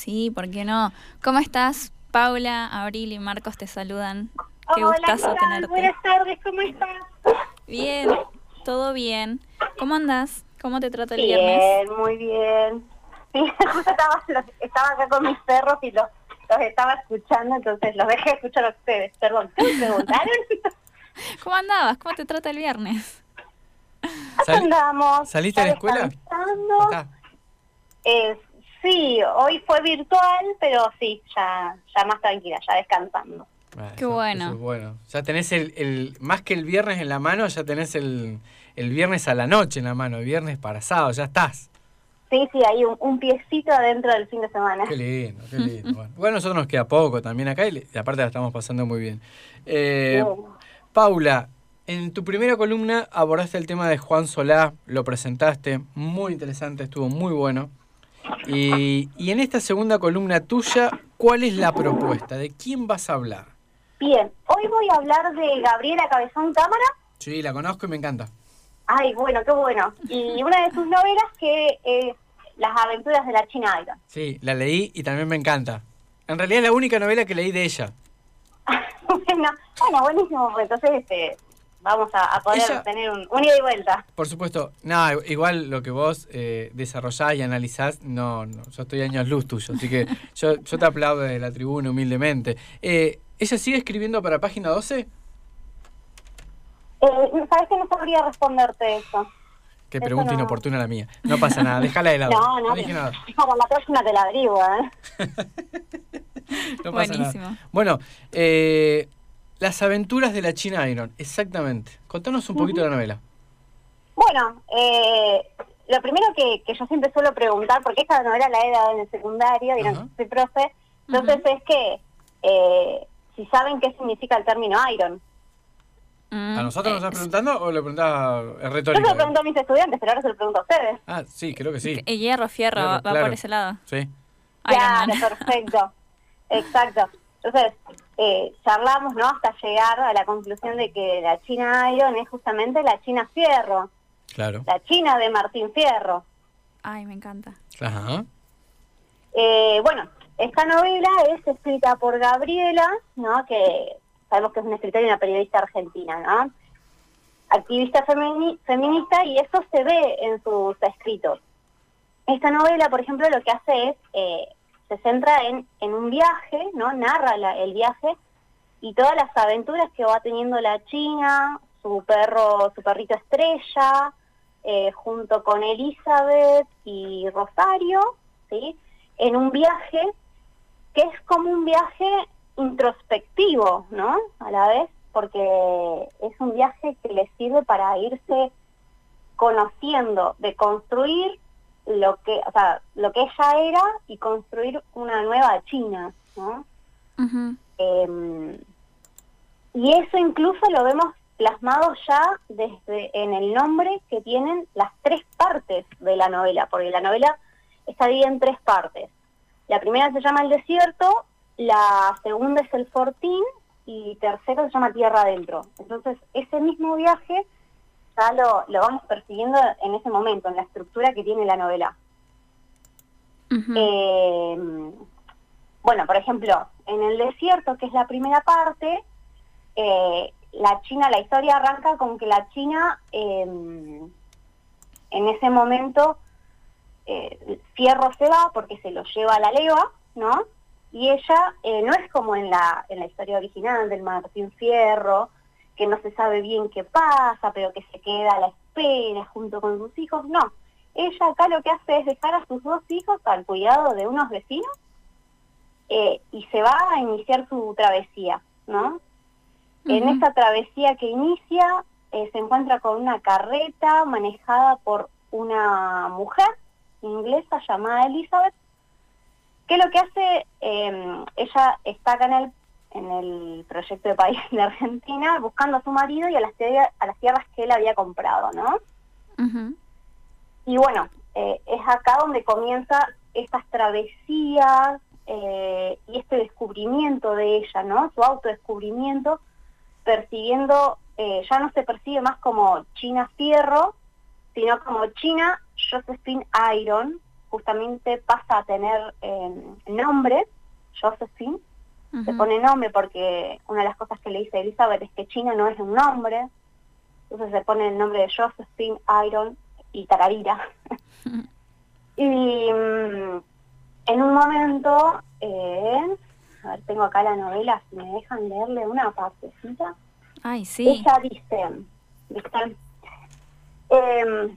Sí, ¿por qué no? ¿Cómo estás? Paula, Abril y Marcos te saludan. Qué Hola, gustazo tenerte. Buenas tardes, ¿cómo estás? Bien, todo bien. ¿Cómo andas? ¿Cómo te trata el viernes? Bien, muy bien. Sí, justo estaba, los- estaba acá con mis perros y los, los estaba escuchando, entonces los dejé escuchar a ustedes. Perdón, ¿qué me preguntaron? ¿Cómo andabas? ¿Cómo te trata el viernes? Acá Sal- andamos. ¿saliste de la escuela? Eh, sí, hoy fue virtual, pero sí, ya, ya más tranquila, ya descansando. Ah, Qué bueno. eso es bueno. Ya tenés el, el, más que el viernes en la mano, ya tenés el, el viernes a la noche en la mano, el viernes para sábado, ya estás. Sí, sí, hay un, un piecito adentro del fin de semana. Qué lindo, qué lindo. Bueno, Bueno, nosotros nos queda poco también acá y, aparte la estamos pasando muy bien. Eh, Bien. Paula, en tu primera columna abordaste el tema de Juan Solá, lo presentaste, muy interesante, estuvo muy bueno. Y, y en esta segunda columna tuya, ¿cuál es la propuesta? ¿De quién vas a hablar? Bien, hoy voy a hablar de Gabriela Cabezón Cámara. Sí, la conozco y me encanta. Ay, bueno, qué bueno. Y una de sus novelas que es Las aventuras de la China Iron. Sí, la leí y también me encanta. En realidad es la única novela que leí de ella. bueno, bueno, buenísimo. pues Entonces este, vamos a, a poder Ella- tener un, un ida y vuelta. Por supuesto, nada, igual lo que vos eh, desarrollás y analizás, no, no, yo estoy años luz tuyo, así que yo, yo te aplaudo de la tribuna humildemente. Eh, ¿Ella sigue escribiendo para página 12? Eh, ¿Sabes que no sabría responderte eso? Qué Eso pregunta no. inoportuna la mía. No pasa nada, déjala de lado. No, no, dije pero- nada. Para la próxima te la averiguo, ¿eh? No pasa Buenísimo. nada. Bueno, eh, las aventuras de la China Iron, exactamente. Contanos un poquito de la novela. Bueno, eh, lo primero que, que yo siempre suelo preguntar, porque esta novela la he dado en el secundario, vieron Ajá. que soy profe, entonces es que eh, si saben qué significa el término iron. Mm, ¿A nosotros nos eh, estás preguntando o le preguntás es Yo se retórico? lo pregunto a mis estudiantes, pero ahora se lo pregunto a ustedes. Ah, sí, creo que sí. El hierro, fierro, Claro, va, claro. por ese lado. Sí. Claro, perfecto. Exacto. Entonces, eh, charlamos, ¿no? Hasta llegar a la conclusión de que la China Iron es justamente la China Fierro, Claro. la China de Martín Fierro. Ay, me encanta. Ajá. Eh, bueno, esta novela es escrita por Gabriela, ¿no? Que sabemos que es una escritora y una periodista argentina, ¿no? Activista femini- feminista y eso se ve en sus escritos. Esta novela, por ejemplo, lo que hace es, eh, se centra en, en un viaje, ¿no? Narra el viaje y todas las aventuras que va teniendo la China, su perro, su perrito estrella, eh, junto con Elizabeth y Rosario, ¿sí? En un viaje que es como un viaje introspectivo, ¿no? A la vez, porque es un viaje que le sirve para irse conociendo, de construir lo que, o sea, lo que ella era y construir una nueva China, ¿no? Eh, y eso incluso lo vemos plasmado ya desde en el nombre que tienen las tres partes de la novela, porque la novela está dividida en tres partes. La primera se llama El Desierto, la segunda es El Fortín y tercera se llama Tierra Adentro. Entonces, ese mismo viaje ya lo, lo vamos persiguiendo en ese momento, en la estructura que tiene la novela. Eh, bueno, por ejemplo, en el desierto, que es la primera parte, eh, la China, la historia arranca con que la China eh, en ese momento eh, Fierro se va porque se lo lleva a la leva, ¿no? Y ella no es como en la, en la historia original del Martín Fierro, que no se sabe bien qué pasa, pero que se queda a la espera junto con sus hijos, no. Ella acá lo que hace es dejar a sus dos hijos al cuidado de unos vecinos eh, y se va a iniciar su travesía, ¿no? En esta travesía que inicia eh, se encuentra con una carreta manejada por una mujer inglesa llamada Elizabeth, que lo que hace, eh, ella está acá en el, en el proyecto de país de Argentina buscando a su marido y a las, tierra- a las tierras que él había comprado, ¿no? Y bueno, eh, es acá donde comienza estas travesías eh, y este descubrimiento de ella, ¿no? Su autodescubrimiento, percibiendo, eh, ya no se percibe más como China Fierro, sino como China Josephine Iron, justamente pasa a tener nombre, Josephine, se pone nombre porque una de las cosas que le dice Elizabeth es que China no es un nombre, entonces se pone el nombre de Josephine, Iron y Tararira. y mm, en un momento, eh, a ver, tengo acá la novela, si me dejan leerle una partecita. Ay, sí. Ella dice, ¿viste? Em,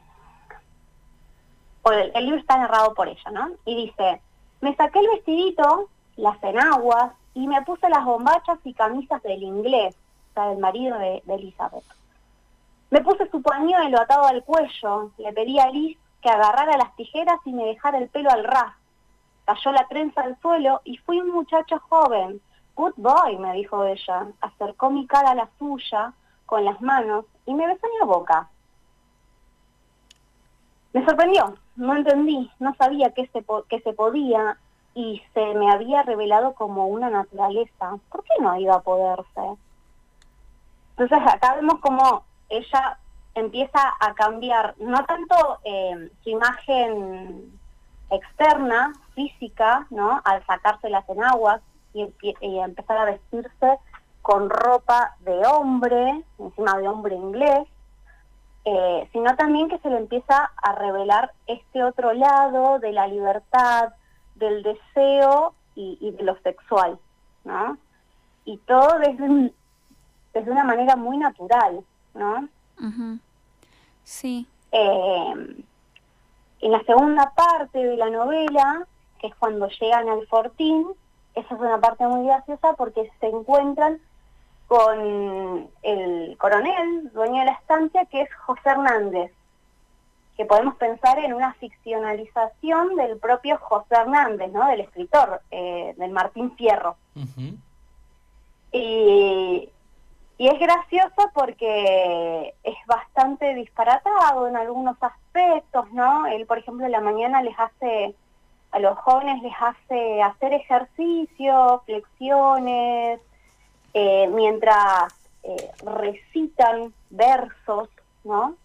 el, el libro está narrado por ella, ¿no? Y dice, me saqué el vestidito, las enaguas, y me puse las bombachas y camisas del inglés, o sea, del marido de, Elizabeth. Me puse su pañuelo atado al cuello, le pedí a Liz que agarrara las tijeras y me dejara el pelo al ras. Cayó la trenza al suelo y fui un muchacho joven. Good boy, me dijo ella. Acercó mi cara a la suya con las manos y me besó en la boca. Me sorprendió, no entendí, no sabía se, que se podía y se me había revelado como una naturaleza. ¿Por qué no iba a poderse? Entonces acá vemos como ella empieza a cambiar, no tanto eh, su imagen externa, física, ¿no? Al sacarse las enaguas y, empezar a vestirse con ropa de hombre, encima de hombre inglés, eh, sino también que se le empieza a revelar este otro lado de la libertad, del deseo y, y de lo sexual, ¿no? Y todo desde, un- desde una manera muy natural, ¿no? Sí. Eh, en la segunda parte de la novela, que es cuando llegan al fortín, esa es una parte muy graciosa porque se encuentran con el coronel, dueño de la estancia, que es José Hernández, que podemos pensar en una ficcionalización del propio José Hernández, ¿no? del escritor, eh, del Martín Fierro. Y, y es gracioso porque es bastante disparatado en algunos aspectos, ¿no? Él, por ejemplo, en la mañana les hace, a los jóvenes les hace hacer ejercicios, flexiones, eh, mientras eh, recitan versos, ¿no?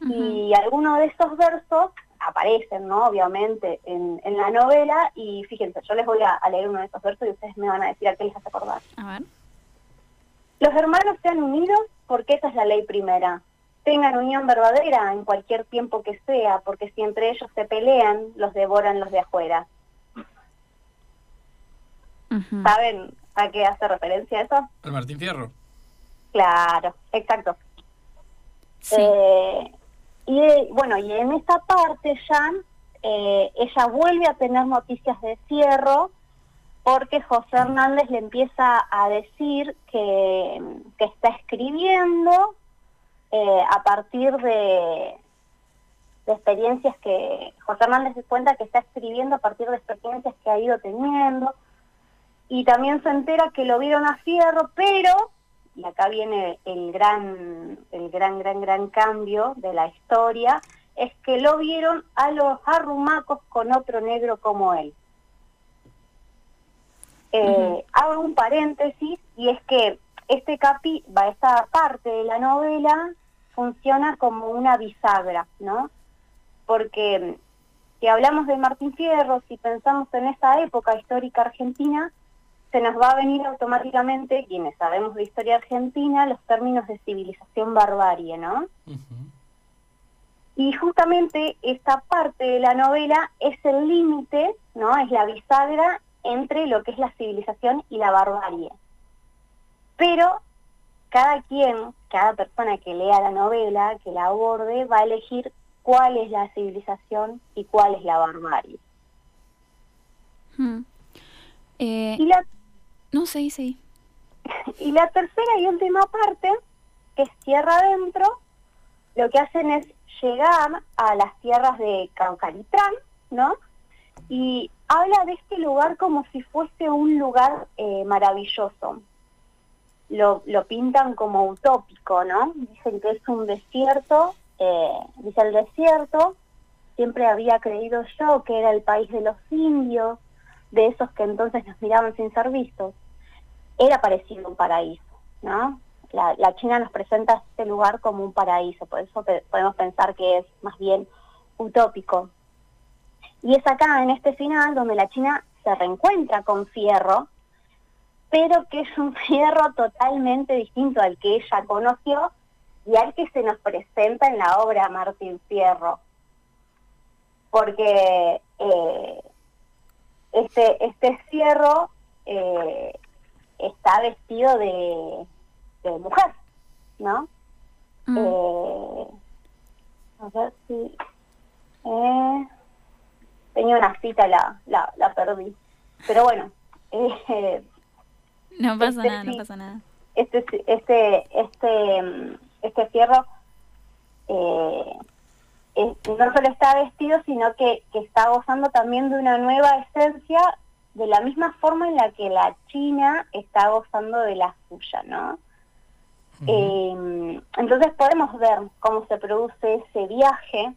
Y algunos de esos versos aparecen, ¿no? Obviamente, en, en la novela. Y fíjense, yo les voy a, a leer uno de esos versos y ustedes me van a decir a qué les hace acordar. A ver. Los hermanos sean unidos porque esa es la ley primera. Tengan unión verdadera en cualquier tiempo que sea, porque si entre ellos se pelean, los devoran los de afuera. ¿Saben a qué hace referencia eso? Al Martín Fierro. Claro, exacto. Sí. Eh, y bueno, y en esta parte ya eh, ella vuelve a tener noticias de Cierro porque José Hernández le empieza a decir que, que está escribiendo eh, a partir de, de experiencias que José Hernández se cuenta que está escribiendo a partir de experiencias que ha ido teniendo. Y también se entera que lo vieron a Fierro, pero y acá viene el gran, el gran, gran, gran cambio de la historia, es que lo vieron a los arrumacos con otro negro como él. Eh. Hago un paréntesis y es que este capi, va, esta parte de la novela funciona como una bisagra, ¿no? Porque mm, si hablamos de Martín Fierro, si pensamos en esa época histórica argentina, se nos va a venir automáticamente, quienes sabemos de historia argentina, los términos de civilización barbarie, ¿no? Y justamente esta parte de la novela es el límite, ¿no? Es la bisagra entre lo que es la civilización y la barbarie. Pero cada quien, cada persona que lea la novela, que la aborde, va a elegir cuál es la civilización y cuál es la barbarie. Ujú. Eh, Y la no, sí, sí. Y la tercera y última parte, que es tierra adentro, lo que hacen es llegar a las tierras de Caucalitrán, ¿no? Y habla de este lugar como si fuese un lugar eh, maravilloso. Lo, lo pintan como utópico, ¿no? Dicen que es un desierto, eh, dice el desierto, siempre había creído yo que era el país de los indios, de esos que entonces nos miraban sin ser vistos era parecido un paraíso, ¿no? La, China nos presenta este lugar como un paraíso, por eso podemos pensar que es más bien utópico. Y es acá, en este final, donde la China se reencuentra con Fierro, pero que es un Fierro totalmente distinto al que ella conoció y al que se nos presenta en la obra Martín Fierro. Porque eh, este, este Fierro eh, está vestido de, mujer, ¿no? Mm. Eh, a ver si... Eh, tenía una cita, la, la, la perdí. Pero bueno. No pasa este nada, no pasa nada. Este, este, este, este fierro eh, no solo está vestido, sino que, que está gozando también de una nueva esencia de la misma forma en la que la China está gozando de la suya, ¿no? Eh, entonces podemos ver cómo se produce ese viaje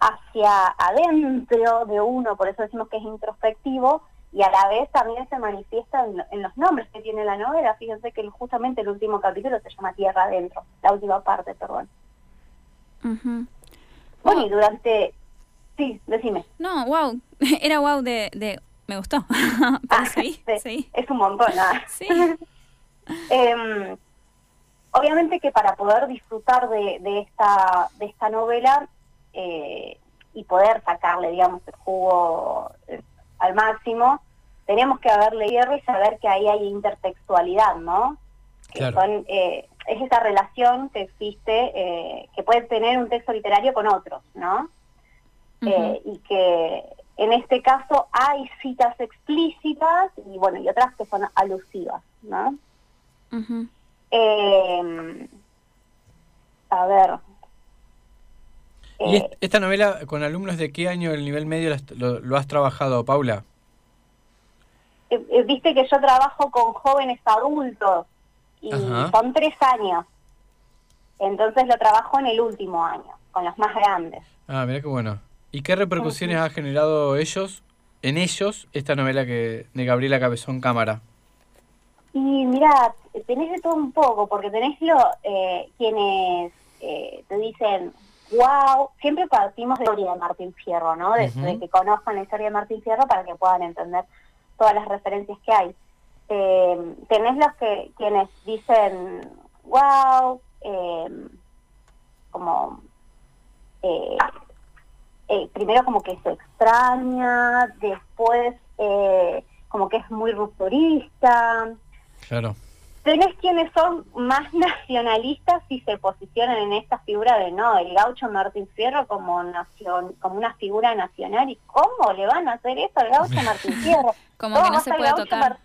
hacia adentro de uno, por eso decimos que es introspectivo, y a la vez también se manifiesta en, lo- en los nombres que tiene la novela. Fíjense que justamente el último capítulo se llama Tierra Adentro, la última parte, perdón. Bueno, y durante... Sí, decime. No, wow. Era wow de, de me gustó. Ah, sí, sí, sí. Es un montón, nada. Sí. Em, obviamente que para poder disfrutar de, de esta de esta novela eh, y poder sacarle, digamos, el jugo eh, al máximo, tenemos que haber leído y saber que ahí hay intertextualidad, ¿no? Que Claro. son, eh, es esa relación que existe, eh, que puede tener un texto literario con otros, ¿no? Eh, y que en este caso hay citas explícitas y bueno y otras que son alusivas, ¿no? Eh, a ver. ¿Y Eh, est- esta novela con alumnos de qué año del nivel medio lo, lo has trabajado, Paula? Viste que yo trabajo con jóvenes adultos y Ajá. son tres años. Entonces lo trabajo en el último año, con los más grandes. Ah, mira qué bueno. ¿Y qué repercusiones ha generado ellos, en ellos, esta novela que de Gabriela Cabezón Cámara? Y mira, tenés de todo un poco, porque tenés lo, eh, quienes eh, te dicen, wow, siempre partimos de la historia de Martín Fierro, ¿no? De, de que conozcan la historia de Martín Fierro para que puedan entender todas las referencias que hay. Eh, tenés los que quienes dicen, wow, eh, como eh, eh, primero como que se extraña, después eh, como que es muy rupturista. Claro. Tenés quienes son más nacionalistas y se posicionan en esta figura de no, el gaucho Martín Fierro como nación, como una figura nacional. ¿Y cómo le van a hacer eso al gaucho Martín Fierro? Como ¿Cómo que no se puede tocar. Mar-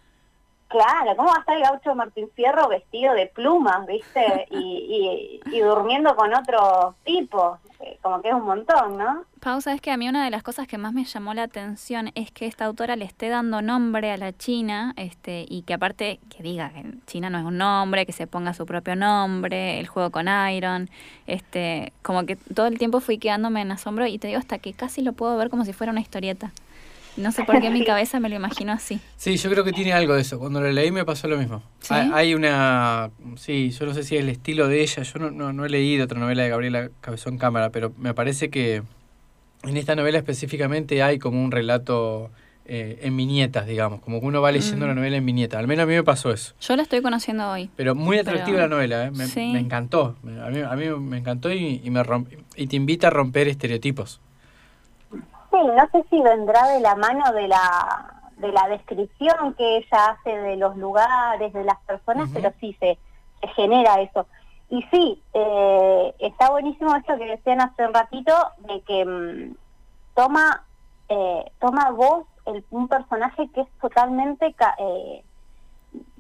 Claro, ¿cómo va a estar el gaucho Martín Fierro vestido de plumas, viste? Y, y, y durmiendo con otro tipo. Eh, Como que es un montón, ¿no? Pausa, es que a mí una de las cosas que más me llamó la atención es que esta autora le esté dando nombre a la China, este, y que aparte que diga que China no es un nombre, que se ponga su propio nombre, el juego con Iron, este, como que todo el tiempo fui quedándome en asombro y te digo hasta que casi lo puedo ver como si fuera una historieta. No sé por qué en mi cabeza me lo imagino así. Sí, yo creo que tiene algo de eso. Cuando lo leí me pasó lo mismo. ¿Sí? Hay, hay una... Sí, yo no sé si es el estilo de ella. Yo no, no, no he leído otra novela de Gabriela Cabezón Cámara, pero me parece que en esta novela específicamente hay como un relato eh, en viñetas, digamos. Como que uno va leyendo Mm. la novela en viñetas. Al menos a mí me pasó eso. Yo la estoy conociendo hoy. Pero muy atractiva Pero- la novela, ¿eh? me, Sí. me encantó. A mí, a mí me encantó y, y me romp- y te invita a romper estereotipos. No sé si vendrá de la mano de la de la descripción que ella hace de los lugares, de las personas, pero sí se, se genera eso. Y sí, eh, está buenísimo esto que decían hace un ratito, de que mm, toma eh, toma voz el, un personaje que es totalmente... eh,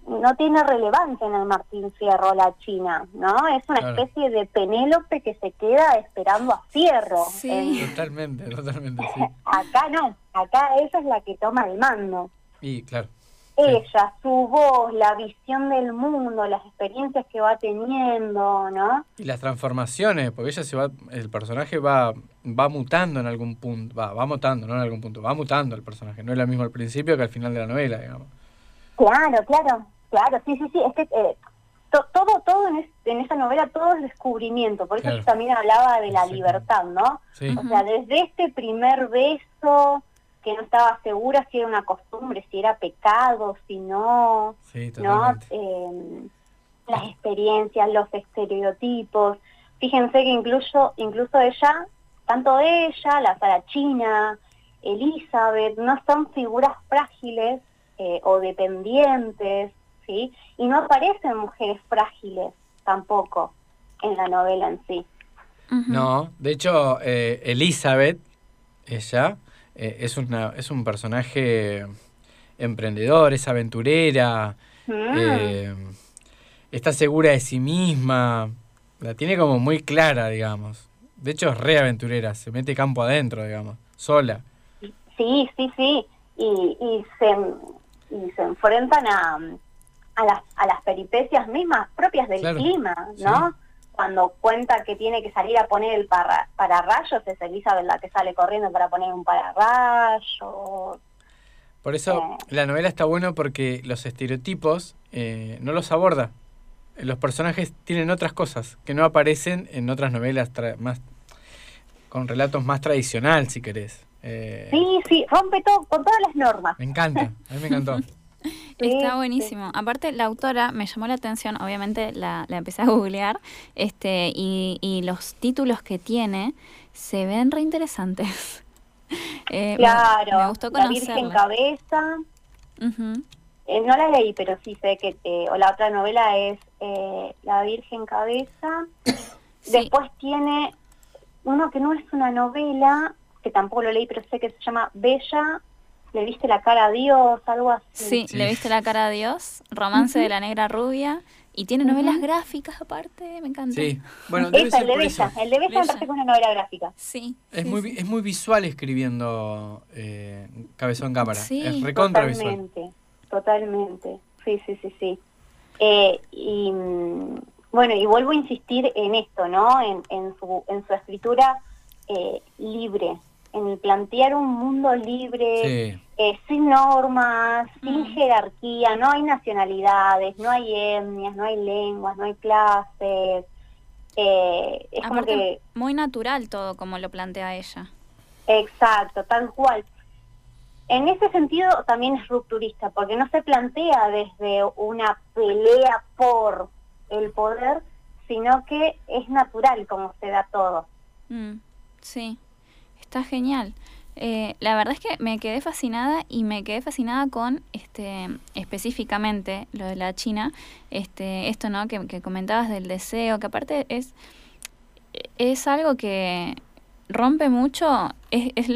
no tiene relevancia en el Martín Fierro la China, ¿no? Es una Claro. especie de Penélope que se queda esperando a Fierro. Sí. en- Totalmente, totalmente, sí. Acá no, acá ella es la que toma el mando. Y claro. Sí. Ella, su voz, la visión del mundo, las experiencias que va teniendo, ¿no? Y las transformaciones, porque ella se va, el personaje va, va mutando en algún punto, va, va mutando, no en algún punto, va mutando el personaje, no es lo mismo al principio que al final de la novela, digamos. Claro, claro, claro, sí, sí, sí, es que eh, todo, todo en, en, esa novela, todo es descubrimiento, por eso yo también hablaba de la libertad, ¿no? O sea, desde este primer beso, que no estaba segura si era una costumbre, si era pecado, si no, ¿no? Eh, las experiencias, los estereotipos. Fíjense que incluso, incluso ella, tanto ella, la Sara China, Elizabeth, no son figuras frágiles eh, o dependientes, ¿sí? Y no aparecen mujeres frágiles tampoco en la novela en sí. No, de hecho, eh, Elizabeth, ella, eh, es, una, es un personaje emprendedor, es aventurera, mm. está segura de sí misma, la tiene como muy clara, digamos. De hecho, es re aventurera, se mete campo adentro, digamos, sola. Sí, sí, sí. Y, y, se, y se enfrentan a, a, las, a las peripecias mismas propias del clima, ¿no? Cuando cuenta que tiene que salir a poner el para, pararrayos, es Elizabeth la que sale corriendo para poner un pararrayo. Por eso eh. la novela está buena porque los estereotipos eh, no los aborda. Los personajes tienen otras cosas que no aparecen en otras novelas más con relatos más tradicional, si querés. Eh, sí, sí, rompe todo con todas las normas. Me encanta, a mí me encantó. Está buenísimo. Aparte, la autora me llamó la atención, obviamente la, la empecé a googlear, este, y, y, los títulos que tiene se ven reinteresantes. eh, claro, me, gustó La Virgen Cabeza. eh, no la leí, pero sí sé que, eh, o la otra novela es eh, La Virgen Cabeza. Después tiene uno que no es una novela, que tampoco lo leí, pero sé que se llama Bella ¿Le viste la cara a Dios? Algo así. Sí, Le viste la cara a Dios, Romance de la Negra Rubia. Y tiene novelas gráficas aparte, me encanta. Sí, bueno, el de Bella, el de Bella que es una novela gráfica. Sí. Es, muy, es muy visual escribiendo eh, Cabezón Cámara. Sí. Es recontra totalmente, Totalmente, sí, sí, sí, sí. Eh, y mm, bueno, y vuelvo a insistir en esto, ¿no? En, en, su, en su escritura eh, libre, en el plantear un mundo libre, eh, sin normas, sin jerarquía, no hay nacionalidades, no hay etnias, no hay lenguas, no hay clases. Eh, es como que... Muy natural todo como lo plantea ella. Exacto, tal cual. En ese sentido también es rupturista, porque no se plantea desde una pelea por el poder, sino que es natural como se da todo. Mm, sí está genial. Eh, la verdad es que me quedé fascinada y me quedé fascinada con este específicamente lo de la China, este, esto no que, comentabas del deseo, que aparte es, es algo que rompe mucho, es, es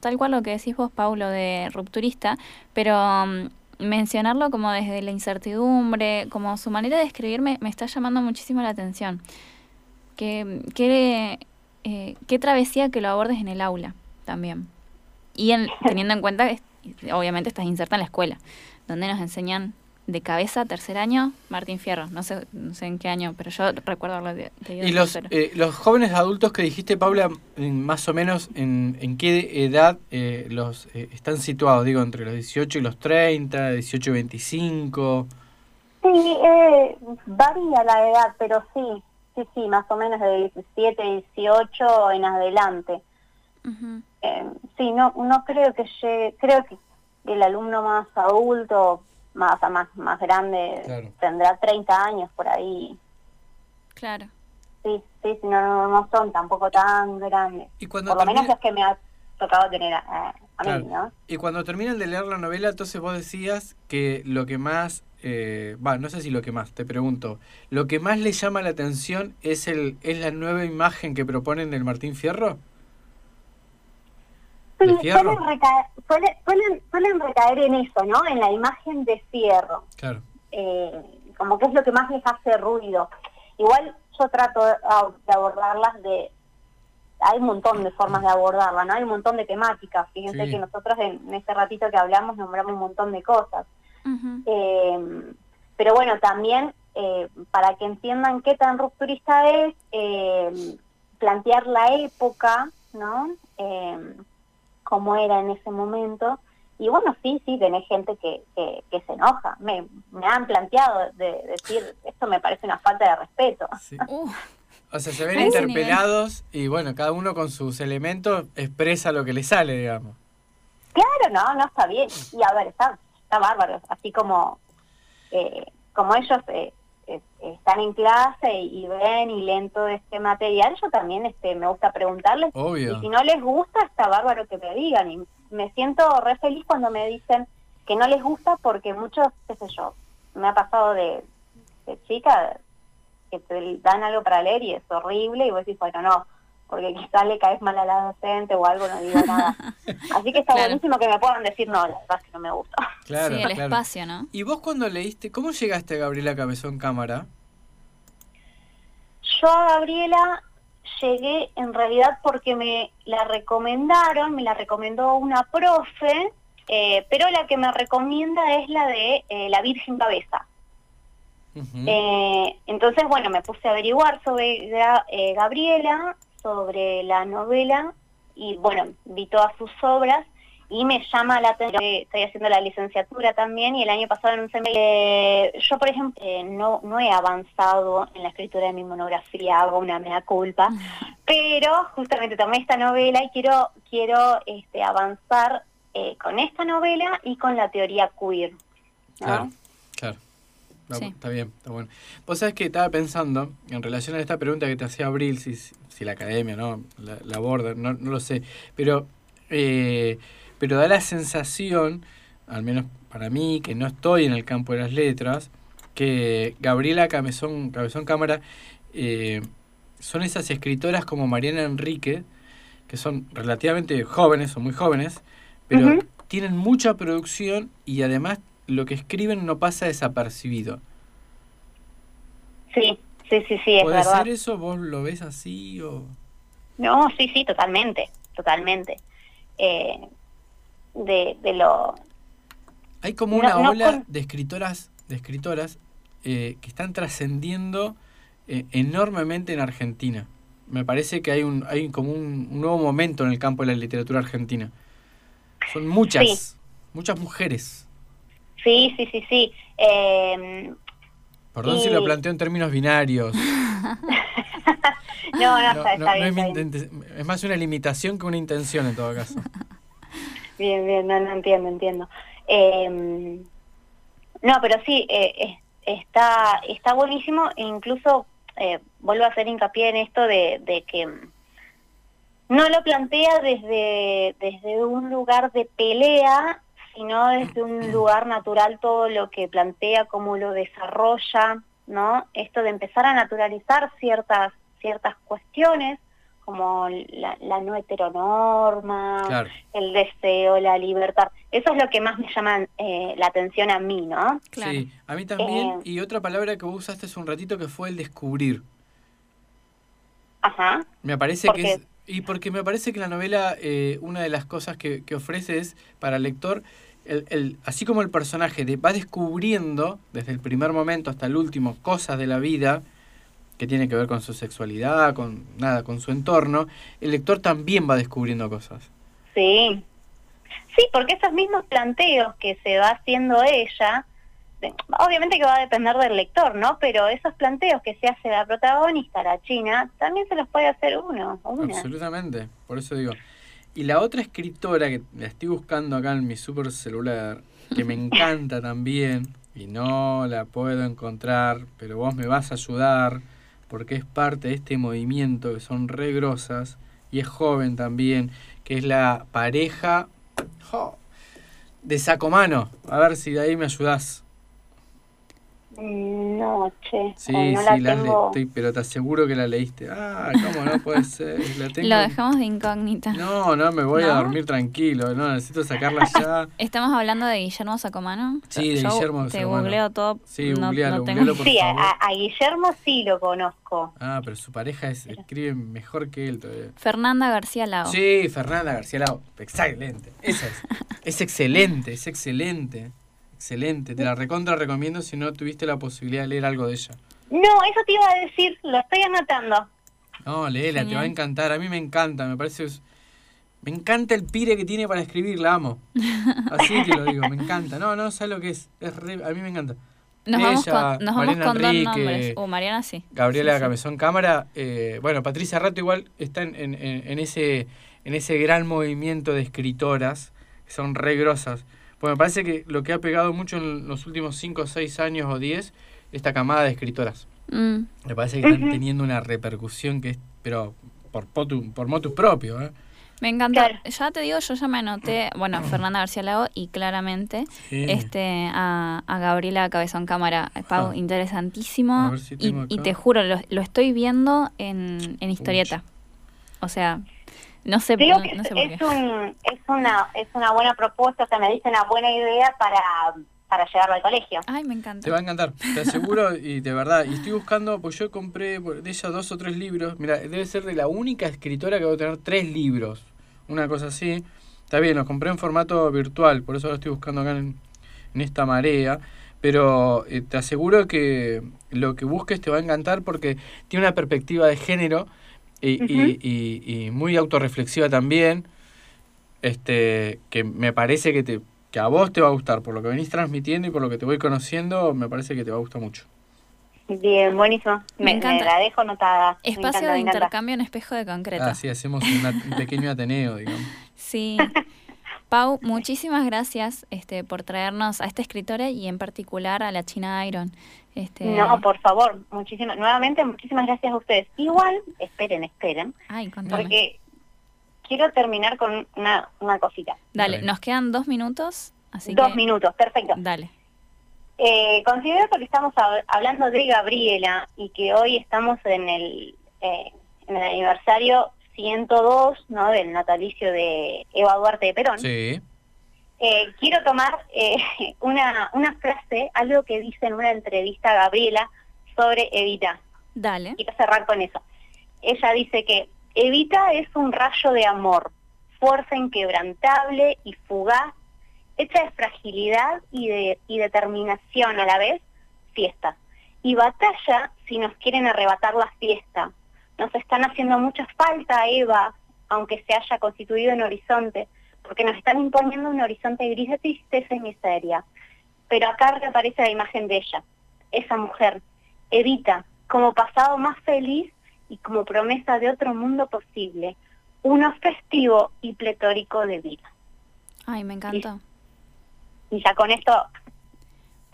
tal cual lo que decís vos, Paulo, de rupturista, pero um, mencionarlo como desde la incertidumbre, como su manera de escribir me, está llamando muchísimo la atención. Que, que eh, qué travesía que lo abordes en el aula también. Y teniendo en cuenta que obviamente estás inserta en la escuela, donde nos enseñan de cabeza, tercer año, Martín Fierro. No sé, no sé en qué año, pero yo recuerdo haberlo ¿Y los, eh, los jóvenes adultos que dijiste, Paula, más o menos en, en qué edad eh, los están situados? Digo, entre los 18 y los 30, 18 y 25. Sí, varía la edad, pero sí, sí, sí, más o menos de 17, 18 en adelante. eh, sí, no, no creo que llegue, creo que el alumno más adulto, más más más grande, tendrá 30 años por ahí. Claro. Sí, sí, no, no, son tampoco tan grandes. ¿Y cuando por lo menos los que me ha tocado tener a, mí, ¿no? Y cuando terminan de leer la novela, entonces vos decías que lo que más eh, no sé si lo que más, te pregunto, ¿lo que más le llama la atención es, el, es la nueva imagen que proponen del Martín Fierro? Sí, suelen recaer, suelen, recaer en eso, ¿no? En la imagen de Fierro. Claro. Eh, como que es lo que más les hace ruido. Igual yo trato de abordarlas de... Hay un montón de formas de abordarla, ¿no? Hay un montón de temáticas. Fíjense que nosotros en este ratito que hablamos nombramos un montón de cosas. Eh, pero bueno, también eh, para que entiendan qué tan rupturista es, eh, plantear la época, ¿no? como era en ese momento, y bueno, sí, sí, tenés gente que, que, se enoja. Me, me han planteado de, decir, esto me parece una falta de respeto. O sea, se ven interpelados y bueno, cada uno con sus elementos expresa lo que le sale, digamos. Claro, no, no está bien. Y a ver, está, está bárbaro. Así como, eh, como ellos eh, están en clase y, ven y leen todo este material, yo también este, me gusta preguntarles. Y si no les gusta, está bárbaro que me digan. Y me siento re feliz cuando me dicen que no les gusta porque muchos, qué sé yo, me ha pasado de, de chica que te dan algo para leer y es horrible y vos decís, bueno, no, porque quizás le caes mal a la docente o algo, no digo nada. Así que está buenísimo que me puedan decir, no, la verdad que no me gusta. Claro, sí, el espacio, ¿no? ¿Y vos cuando leíste, cómo llegaste a Gabriela Cabezón Cámara? Yo a Gabriela llegué en realidad porque me la recomendaron, me la recomendó una profe, eh, pero la que me recomienda es la de eh, La Virgen Cabeza. Eh, entonces, bueno, me puse a averiguar sobre Gabriela, sobre la novela, y bueno, vi todas sus obras, y me llama la atención, estoy haciendo la licenciatura también y el año pasado en un semestre, eh, yo por ejemplo eh, no, no he avanzado en la escritura de mi monografía, hago una mea culpa, pero justamente tomé esta novela y quiero, quiero este, avanzar eh, con esta novela y con la teoría queer. Claro. Está bien, está bueno. Vos sabés que estaba pensando, en relación a esta pregunta que te hacía Abril, si, si la academia no la, aborda, no, no lo sé, pero eh, pero da la sensación, al menos para mí, que no estoy en el campo de las letras, que Gabriela Cabezón, Cabezón Cámara eh, son esas escritoras como Mariana Enrique, que son relativamente jóvenes, o muy jóvenes, pero tienen mucha producción y además lo que escriben no pasa desapercibido. Sí, sí, sí, sí, es ¿Puede ser eso? ¿Vos lo ves así o...? No, sí, sí, totalmente, totalmente. Eh, de, de lo... Hay como una ola de escritoras, de escritoras eh, que están trascendiendo eh, enormemente en Argentina. Me parece que hay un hay como un, nuevo momento en el campo de la literatura argentina. Son muchas, muchas mujeres. Sí, sí, sí, sí. Em, Perdón si lo planteo en términos binarios. no, no, está, bien, es, es, más una limitación que una intención en todo caso. Bien, bien, no, entiendo, entiendo. Em, no, pero sí, eh, está, está buenísimo e incluso eh, vuelvo a hacer hincapié en esto de, de, que no lo plantea desde, desde un lugar de pelea, sino desde un lugar natural todo lo que plantea, cómo lo desarrolla, ¿no? Esto de empezar a naturalizar ciertas, ciertas cuestiones como la, no heteronorma, el deseo, la libertad. Eso es lo que más me llama eh, la atención a mí, ¿no? Sí, a mí también. Eh, y otra palabra que vos usaste hace un ratito que fue el descubrir. Ajá. Me parece que es... Y porque me parece que la novela, eh, una de las cosas que, que ofrece es, para el lector, el, el, así como el personaje de, va descubriendo, desde el primer momento hasta el último, cosas de la vida, que tiene que ver con su sexualidad, con nada, con su entorno, el lector también va descubriendo cosas. Sí, sí, porque esos mismos planteos que se va haciendo ella, obviamente que va a depender del lector, ¿no? Pero esos planteos que se hace la protagonista, la china, también se los puede hacer uno. Absolutamente, por eso digo. Y la otra escritora que la estoy buscando acá en mi super celular, que me encanta también, y no la puedo encontrar, pero vos me vas a ayudar porque es parte de este movimiento que son re grosas y es joven también, que es la pareja de Sacomano. A ver si de ahí me ayudás. No, che. Sí, sí, la, estoy, pero te aseguro que la leíste. Ah, ¿cómo no puede ser? Lo dejamos de incógnita. No, no, me voy a dormir tranquilo. No, necesito sacarla ya. ¿Estamos hablando de Guillermo Sacomano? Sí, de Guillermo Te googleo todo. Sí, no, googlealo, por Sí, a, Guillermo sí lo conozco. Ah, pero su pareja es, escribe mejor que él todavía. Fernanda García Lao. Sí, Fernanda García Lao. Excelente. Esa es. es excelente, es excelente. Excelente, te la recontra recomiendo si no tuviste la posibilidad de leer algo de ella. No, eso te iba a decir, lo estoy anotando. No, léela, te va a encantar. A mí me encanta, me parece Me encanta el pire que tiene para escribir, la amo. Así te lo digo, me encanta. No, no, ¿sabes lo que es? es re- a mí me encanta. Nos vamos Ella, con, nos vamos Mariana con dos Enrique, nombres. Uh, Mariana sí. Gabriela Sí, sí. Cabezón Cámara. eh, bueno, Patricia Rato igual está en, en- en- en ese, en ese gran movimiento de escritoras que son re grosas. Pues me parece que lo que ha pegado mucho en los últimos 5, 6 años o 10, esta camada de escritoras. Mm. Me parece que están teniendo una repercusión que es, pero por, potu- por motus propio. ¿eh? Me encanta. Claro. Ya te digo, yo ya me anoté, bueno, Fernanda García Lago y claramente Sí. este a, a Gabriela Cabezón Cámara. Pau, Ah. interesantísimo. Si y, y te juro, lo, lo estoy viendo en, en historieta. O sea, no sé, Digo no, que no es, por qué. es un, es, una, es una buena propuesta, o sea, me dice una buena idea para, para llevarlo al colegio. Ay, me encanta. Te va a encantar, te aseguro, y de verdad. Y estoy buscando, pues yo compré por- de ella dos o tres libros. Mira, debe ser de la única escritora que va a tener tres libros. Una cosa así. Está bien, los compré en formato virtual, por eso lo estoy buscando acá en, en esta marea. Pero eh, te aseguro que lo que busques te va a encantar porque tiene una perspectiva de género y, y- y- y muy autorreflexiva también. Este, que me parece que te que a vos te va a gustar, por lo que venís transmitiendo y por lo que te voy conociendo, me parece que te va a gustar mucho. Bien, buenísimo. Me Me, encanta. me la dejo notada. Espacio encanta, de intercambio en espejo de concreto. Así hacemos una- un pequeño ateneo, digamos. Sí. Pau, muchísimas gracias este, por traernos a esta escritora y en particular a la China Iron. Este, No, por favor, muchísimas, nuevamente muchísimas gracias a ustedes. Igual, esperen, esperen, Ay, porque quiero terminar con una, una cosita. Dale, nos quedan dos minutos, así Dos que... minutos, perfecto. Dale. Eh, considero que estamos hab- hablando de Gabriela y que hoy estamos en el, eh, en el aniversario 102 ¿no? del natalicio de Eva Duarte de Perón. Sí. Eh, quiero tomar eh, una, una frase, algo que dice en una entrevista a Gabriela sobre Evita. Dale. Quiero cerrar con eso. Ella dice que Evita es un rayo de amor, fuerza inquebrantable y fugaz, hecha de fragilidad y de y determinación a la vez, fiesta. Y batalla si nos quieren arrebatar la fiesta. Nos están haciendo mucha falta, Eva, aunque se haya constituido en horizonte, porque nos están imponiendo un horizonte gris de tristeza y miseria. Pero acá reaparece la imagen de ella, esa mujer, Evita, como pasado más feliz y como promesa de otro mundo posible, uno festivo y pletórico de vida. Ay, me encantó. Y ya con esto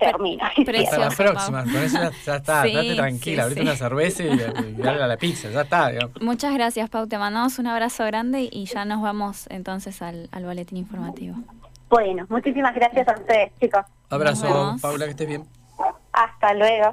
Termino. Hasta la próxima, con eso ya, ya está, Sí, date tranquila, sí, ahorita sí. una cerveza y, y dale a la pizza, ya está. digamos. Muchas gracias, Pau. Te mandamos un abrazo grande y ya nos vamos entonces al, al boletín informativo. Bueno, muchísimas gracias a ustedes, chicos. Abrazo. Paula, que estés bien. Hasta luego.